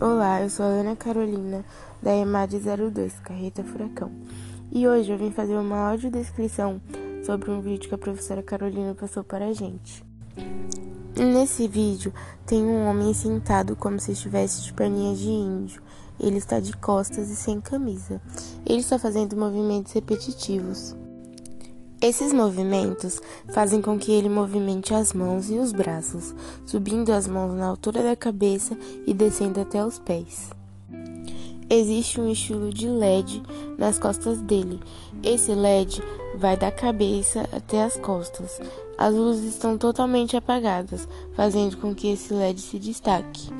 Olá, eu sou a Ana Carolina, da EMAD 02, Carreta Furacão. E hoje eu vim fazer uma audiodescrição sobre um vídeo que a professora Carolina passou para a gente. Nesse vídeo tem um homem sentado como se estivesse de perninhas de índio. Ele está de costas e sem camisa. Ele está fazendo movimentos repetitivos. Esses movimentos fazem com que ele movimente as mãos e os braços, subindo as mãos na altura da cabeça e descendo até os pés. Existe um estilo de LED nas costas dele. Esse LED vai da cabeça até as costas. As luzes estão totalmente apagadas, fazendo com que esse LED se destaque.